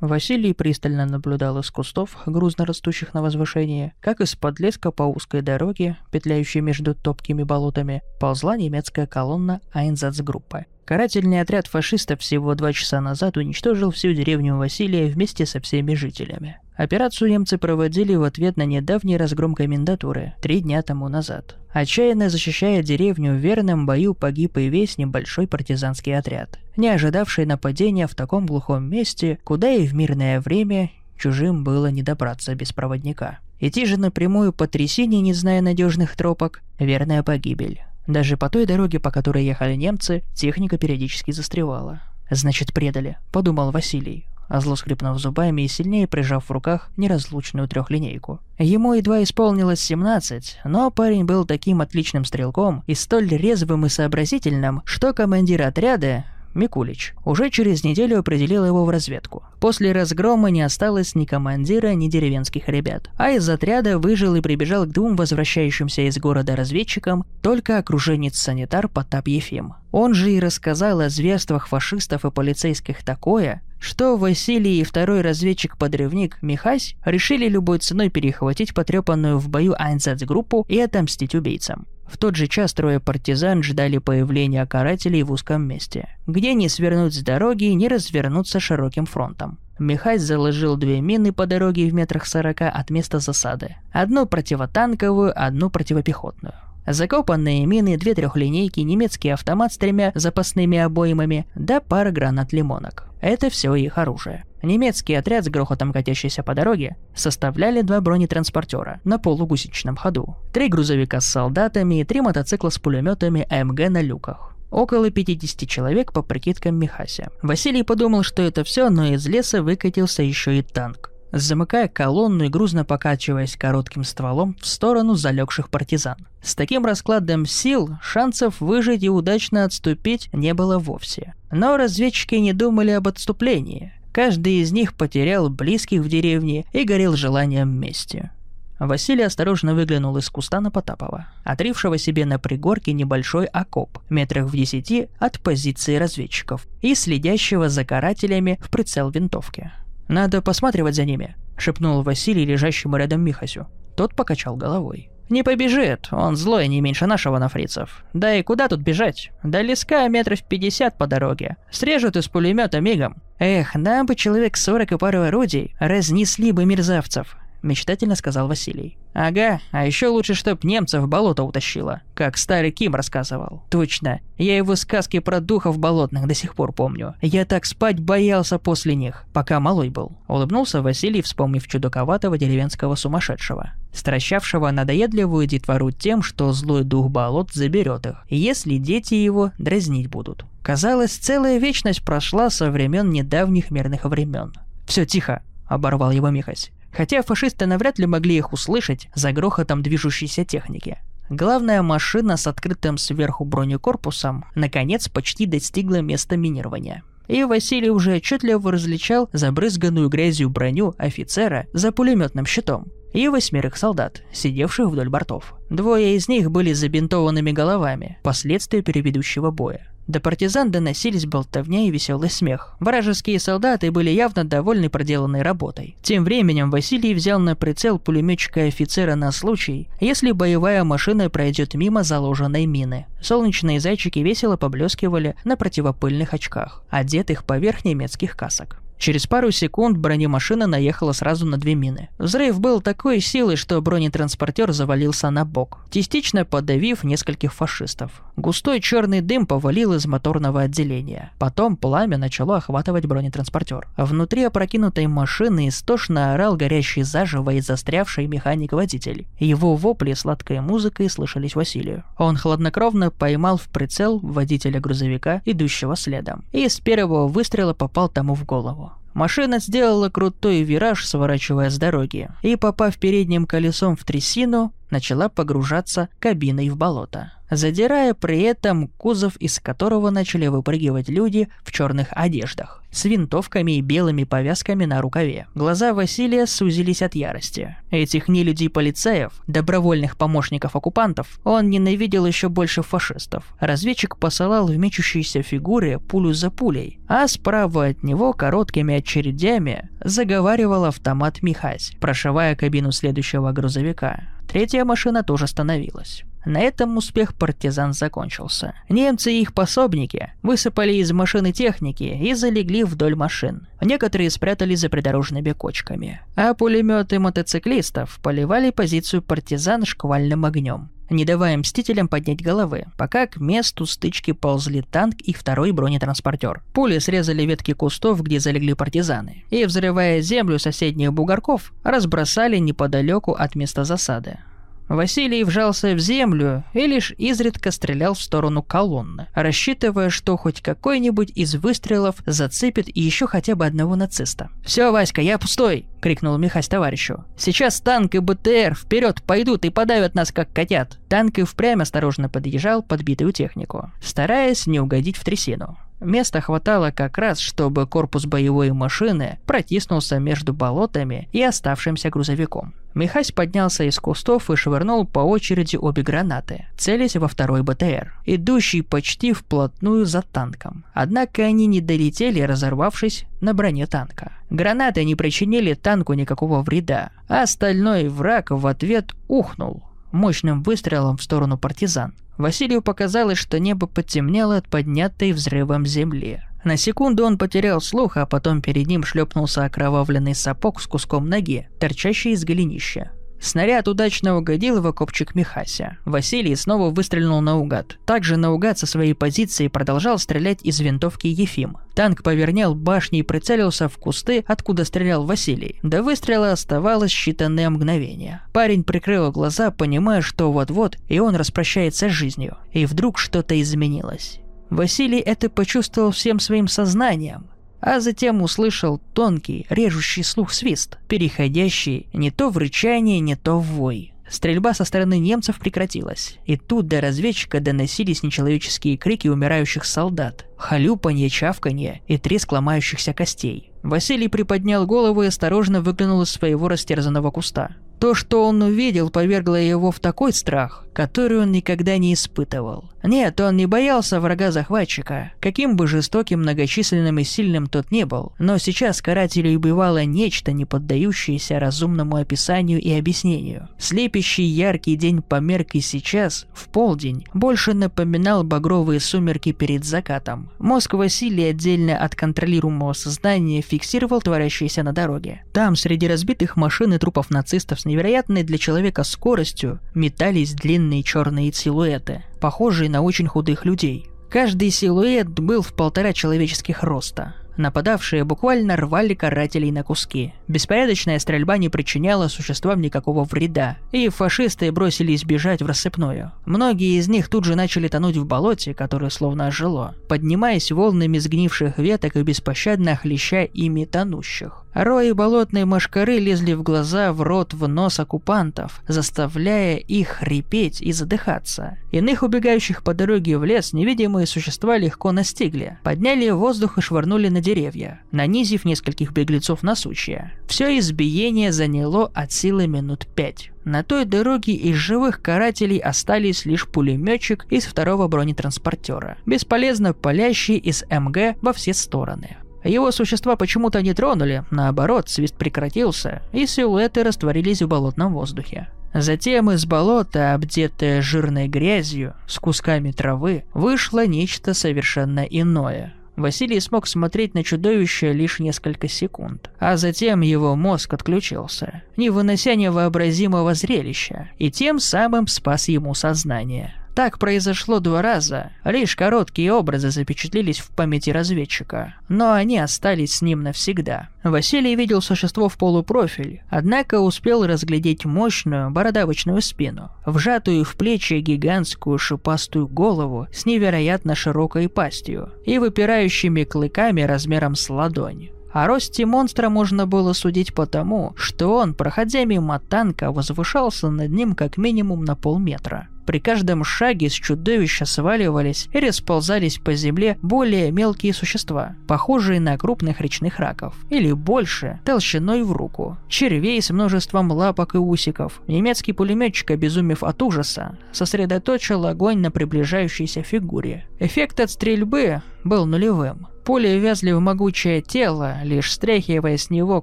Василий пристально наблюдал из кустов, грузно растущих на возвышении, как из-под леска по узкой дороге, петляющей между топкими болотами, ползла немецкая колонна Айнзацгруппы. Карательный отряд фашистов всего два часа назад уничтожил всю деревню Василия вместе со всеми жителями. Операцию немцы проводили в ответ на недавний разгром комендатуры три дня тому назад. Отчаянно защищая деревню, в верном бою погиб и весь небольшой партизанский отряд, не ожидавший нападения в таком глухом месте, куда и в мирное время чужим было не добраться без проводника. Идти же напрямую по трясине, не зная надежных тропок, верная погибель. Даже по той дороге, по которой ехали немцы, техника периодически застревала. «Значит, предали», — подумал Василий а зло скрипнув зубами и сильнее прижав в руках неразлучную трехлинейку. Ему едва исполнилось 17, но парень был таким отличным стрелком и столь резвым и сообразительным, что командир отряда, Микулич, уже через неделю определил его в разведку. После разгрома не осталось ни командира, ни деревенских ребят, а из отряда выжил и прибежал к двум возвращающимся из города разведчикам только окруженец-санитар Потап Ефим. Он же и рассказал о зверствах фашистов и полицейских такое, что Василий и второй разведчик-подрывник Михась решили любой ценой перехватить потрепанную в бою Айнзац-группу и отомстить убийцам. В тот же час трое партизан ждали появления карателей в узком месте, где не свернуть с дороги и не развернуться широким фронтом. Михась заложил две мины по дороге в метрах сорока от места засады. Одну противотанковую, одну противопехотную. Закопанные мины, две трехлинейки, немецкий автомат с тремя запасными обоймами, да пара гранат-лимонок. Это все их оружие. Немецкий отряд с грохотом катящийся по дороге составляли два бронетранспортера на полугусечном ходу, три грузовика с солдатами и три мотоцикла с пулеметами МГ на люках. Около 50 человек по прикидкам Михася. Василий подумал, что это все, но из леса выкатился еще и танк замыкая колонну и грузно покачиваясь коротким стволом в сторону залегших партизан. С таким раскладом сил шансов выжить и удачно отступить не было вовсе. Но разведчики не думали об отступлении. Каждый из них потерял близких в деревне и горел желанием мести. Василий осторожно выглянул из куста на Потапова, отрившего себе на пригорке небольшой окоп, метрах в десяти от позиции разведчиков, и следящего за карателями в прицел винтовки. «Надо посматривать за ними», — шепнул Василий лежащему рядом Михасю. Тот покачал головой. «Не побежит, он злой не меньше нашего на фрицев. Да и куда тут бежать? До леска метров пятьдесят по дороге. Срежут из пулемета мигом. Эх, нам бы человек сорок и пару орудий, разнесли бы мерзавцев. — мечтательно сказал Василий. «Ага, а еще лучше, чтоб немцев в болото утащило, как старый Ким рассказывал. Точно, я его сказки про духов болотных до сих пор помню. Я так спать боялся после них, пока малой был». Улыбнулся Василий, вспомнив чудаковатого деревенского сумасшедшего, стращавшего надоедливую детвору тем, что злой дух болот заберет их, если дети его дразнить будут. Казалось, целая вечность прошла со времен недавних мирных времен. «Все тихо», — оборвал его Михась. Хотя фашисты навряд ли могли их услышать за грохотом движущейся техники. Главная машина с открытым сверху бронекорпусом наконец почти достигла места минирования. И Василий уже отчетливо различал забрызганную грязью броню офицера за пулеметным щитом и восьмерых солдат, сидевших вдоль бортов. Двое из них были забинтованными головами, последствия переведущего боя. До партизан доносились болтовня и веселый смех. Вражеские солдаты были явно довольны проделанной работой. Тем временем Василий взял на прицел пулеметчика офицера на случай, если боевая машина пройдет мимо заложенной мины. Солнечные зайчики весело поблескивали на противопыльных очках, одетых поверх немецких касок. Через пару секунд бронемашина наехала сразу на две мины. Взрыв был такой силы, что бронетранспортер завалился на бок, частично подавив нескольких фашистов. Густой черный дым повалил из моторного отделения. Потом пламя начало охватывать бронетранспортер. Внутри опрокинутой машины истошно орал горящий заживо и застрявший механик-водитель. Его вопли сладкой музыкой слышались Василию. Он хладнокровно поймал в прицел водителя грузовика, идущего следом, и с первого выстрела попал тому в голову. Машина сделала крутой вираж, сворачивая с дороги, и, попав передним колесом в трясину, начала погружаться кабиной в болото задирая при этом кузов, из которого начали выпрыгивать люди в черных одеждах, с винтовками и белыми повязками на рукаве. Глаза Василия сузились от ярости. Этих нелюдей-полицаев, добровольных помощников оккупантов, он ненавидел еще больше фашистов. Разведчик посылал в мечущиеся фигуры пулю за пулей, а справа от него короткими очередями заговаривал автомат Михась, прошивая кабину следующего грузовика. Третья машина тоже остановилась. На этом успех партизан закончился. Немцы и их пособники высыпали из машины техники и залегли вдоль машин. Некоторые спрятались за придорожными кочками. А пулеметы мотоциклистов поливали позицию партизан шквальным огнем не давая мстителям поднять головы, пока к месту стычки ползли танк и второй бронетранспортер. Пули срезали ветки кустов, где залегли партизаны, и, взрывая землю соседних бугорков, разбросали неподалеку от места засады. Василий вжался в землю и лишь изредка стрелял в сторону колонны, рассчитывая, что хоть какой-нибудь из выстрелов зацепит еще хотя бы одного нациста. «Все, Васька, я пустой!» — крикнул Михась товарищу. «Сейчас танк и БТР вперед пойдут и подавят нас, как котят!» Танк и впрямь осторожно подъезжал подбитую технику, стараясь не угодить в трясину. Места хватало как раз, чтобы корпус боевой машины протиснулся между болотами и оставшимся грузовиком. Михась поднялся из кустов и швырнул по очереди обе гранаты, целясь во второй БТР, идущий почти вплотную за танком. Однако они не долетели, разорвавшись на броне танка. Гранаты не причинили танку никакого вреда, а остальной враг в ответ ухнул мощным выстрелом в сторону партизан. Василию показалось, что небо потемнело от поднятой взрывом земли. На секунду он потерял слух, а потом перед ним шлепнулся окровавленный сапог с куском ноги, торчащий из голенища. Снаряд удачно угодил в окопчик Михася. Василий снова выстрелил наугад. Также наугад со своей позиции продолжал стрелять из винтовки Ефим. Танк повернел башней и прицелился в кусты, откуда стрелял Василий. До выстрела оставалось считанные мгновения. Парень прикрыл глаза, понимая, что вот-вот и он распрощается с жизнью. И вдруг что-то изменилось. Василий это почувствовал всем своим сознанием, а затем услышал тонкий, режущий слух свист, переходящий не то в рычание, не то в вой. Стрельба со стороны немцев прекратилась, и тут до разведчика доносились нечеловеческие крики умирающих солдат, халюпанье, чавканье и треск ломающихся костей. Василий приподнял голову и осторожно выглянул из своего растерзанного куста. То, что он увидел, повергло его в такой страх, который он никогда не испытывал. Нет, он не боялся врага-захватчика, каким бы жестоким, многочисленным и сильным тот не был, но сейчас карателей убивало нечто, не поддающееся разумному описанию и объяснению. Слепящий яркий день померк и сейчас, в полдень, больше напоминал багровые сумерки перед закатом. Мозг Василия отдельно от контролируемого сознания фиксировал творящееся на дороге. Там, среди разбитых машин и трупов нацистов с невероятной для человека скоростью, метались длинные длинные черные силуэты, похожие на очень худых людей. Каждый силуэт был в полтора человеческих роста. Нападавшие буквально рвали карателей на куски. Беспорядочная стрельба не причиняла существам никакого вреда, и фашисты бросились бежать в рассыпную. Многие из них тут же начали тонуть в болоте, которое словно ожило, поднимаясь волнами сгнивших веток и беспощадно хлеща ими тонущих. Рои болотной мошкары лезли в глаза, в рот, в нос оккупантов, заставляя их хрипеть и задыхаться. Иных убегающих по дороге в лес невидимые существа легко настигли, подняли в воздух и швырнули на деревья, нанизив нескольких беглецов на сучья. Все избиение заняло от силы минут пять. На той дороге из живых карателей остались лишь пулеметчик из второго бронетранспортера, бесполезно палящий из МГ во все стороны. Его существа почему-то не тронули, наоборот, свист прекратился, и силуэты растворились в болотном воздухе. Затем из болота, обдетое жирной грязью, с кусками травы, вышло нечто совершенно иное. Василий смог смотреть на чудовище лишь несколько секунд, а затем его мозг отключился, не вынося невообразимого зрелища, и тем самым спас ему сознание. Так произошло два раза. Лишь короткие образы запечатлелись в памяти разведчика, но они остались с ним навсегда. Василий видел существо в полупрофиль, однако успел разглядеть мощную бородавочную спину, вжатую в плечи гигантскую шипастую голову с невероятно широкой пастью и выпирающими клыками размером с ладонь. О росте монстра можно было судить потому, что он, проходя мимо танка, возвышался над ним как минимум на полметра. При каждом шаге с чудовища сваливались и расползались по земле более мелкие существа, похожие на крупных речных раков, или больше, толщиной в руку. Червей с множеством лапок и усиков. Немецкий пулеметчик, обезумев от ужаса, сосредоточил огонь на приближающейся фигуре. Эффект от стрельбы был нулевым. Пули вязли в могучее тело, лишь стряхивая с него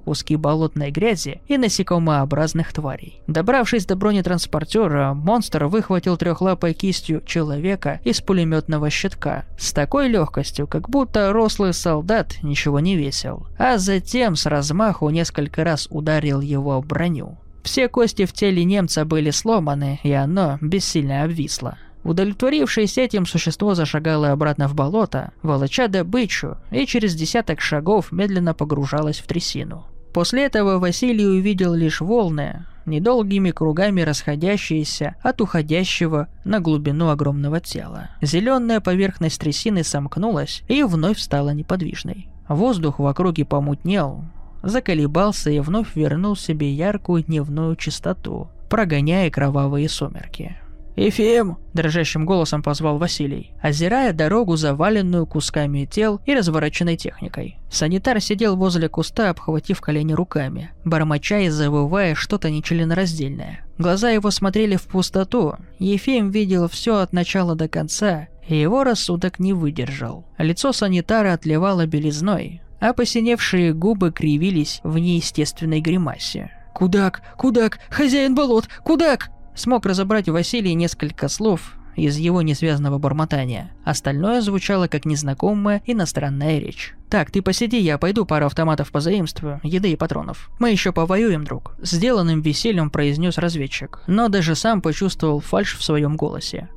куски болотной грязи и насекомообразных тварей. Добравшись до бронетранспортера, монстр выхватил трехлапой кистью человека из пулеметного щитка с такой легкостью, как будто рослый солдат ничего не весил, а затем с размаху несколько раз ударил его в броню. Все кости в теле немца были сломаны, и оно бессильно обвисло. Удовлетворившись этим, существо зашагало обратно в болото, волоча добычу, и через десяток шагов медленно погружалось в трясину. После этого Василий увидел лишь волны, недолгими кругами расходящиеся от уходящего на глубину огромного тела. Зеленая поверхность трясины сомкнулась и вновь стала неподвижной. Воздух в округе помутнел, заколебался и вновь вернул себе яркую дневную чистоту, прогоняя кровавые сумерки. «Ефим!» – дрожащим голосом позвал Василий, озирая дорогу, заваленную кусками тел и развороченной техникой. Санитар сидел возле куста, обхватив колени руками, бормоча и завывая что-то нечленораздельное. Глаза его смотрели в пустоту. Ефим видел все от начала до конца, и его рассудок не выдержал. Лицо санитара отливало белизной, а посиневшие губы кривились в неестественной гримасе. «Кудак! Кудак! Хозяин болот! Кудак!» Смог разобрать Василий несколько слов из его несвязанного бормотания. Остальное звучало как незнакомая иностранная речь. «Так, ты посиди, я пойду пару автоматов позаимствую, еды и патронов. Мы еще повоюем, друг», — сделанным весельем произнес разведчик, но даже сам почувствовал фальшь в своем голосе.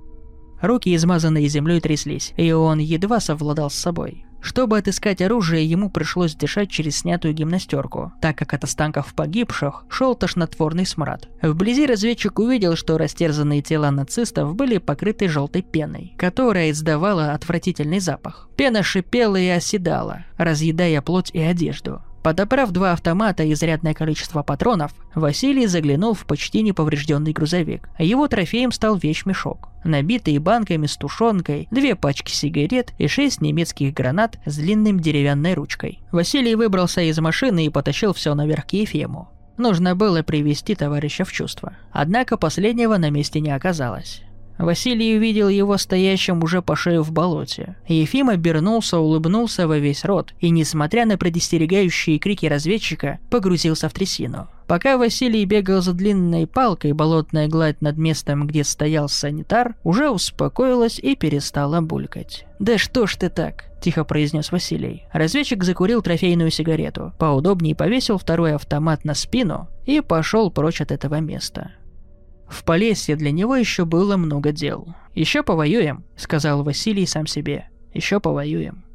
Руки, измазанные землей, тряслись, и он едва совладал с собой. Чтобы отыскать оружие, ему пришлось дышать через снятую гимнастерку, так как от останков погибших шел тошнотворный смрад. Вблизи разведчик увидел, что растерзанные тела нацистов были покрыты желтой пеной, которая издавала отвратительный запах. Пена шипела и оседала, разъедая плоть и одежду. Подобрав два автомата и изрядное количество патронов, Василий заглянул в почти неповрежденный грузовик. Его трофеем стал вещмешок, набитый банками с тушенкой, две пачки сигарет и шесть немецких гранат с длинным деревянной ручкой. Василий выбрался из машины и потащил все наверх к Ефему. Нужно было привести товарища в чувство. Однако последнего на месте не оказалось. Василий увидел его стоящим уже по шею в болоте. Ефим обернулся, улыбнулся во весь рот и, несмотря на предостерегающие крики разведчика, погрузился в трясину. Пока Василий бегал за длинной палкой, болотная гладь над местом, где стоял санитар, уже успокоилась и перестала булькать. «Да что ж ты так?» – тихо произнес Василий. Разведчик закурил трофейную сигарету, поудобнее повесил второй автомат на спину и пошел прочь от этого места. В Полесье для него еще было много дел. «Еще повоюем», — сказал Василий сам себе. «Еще повоюем».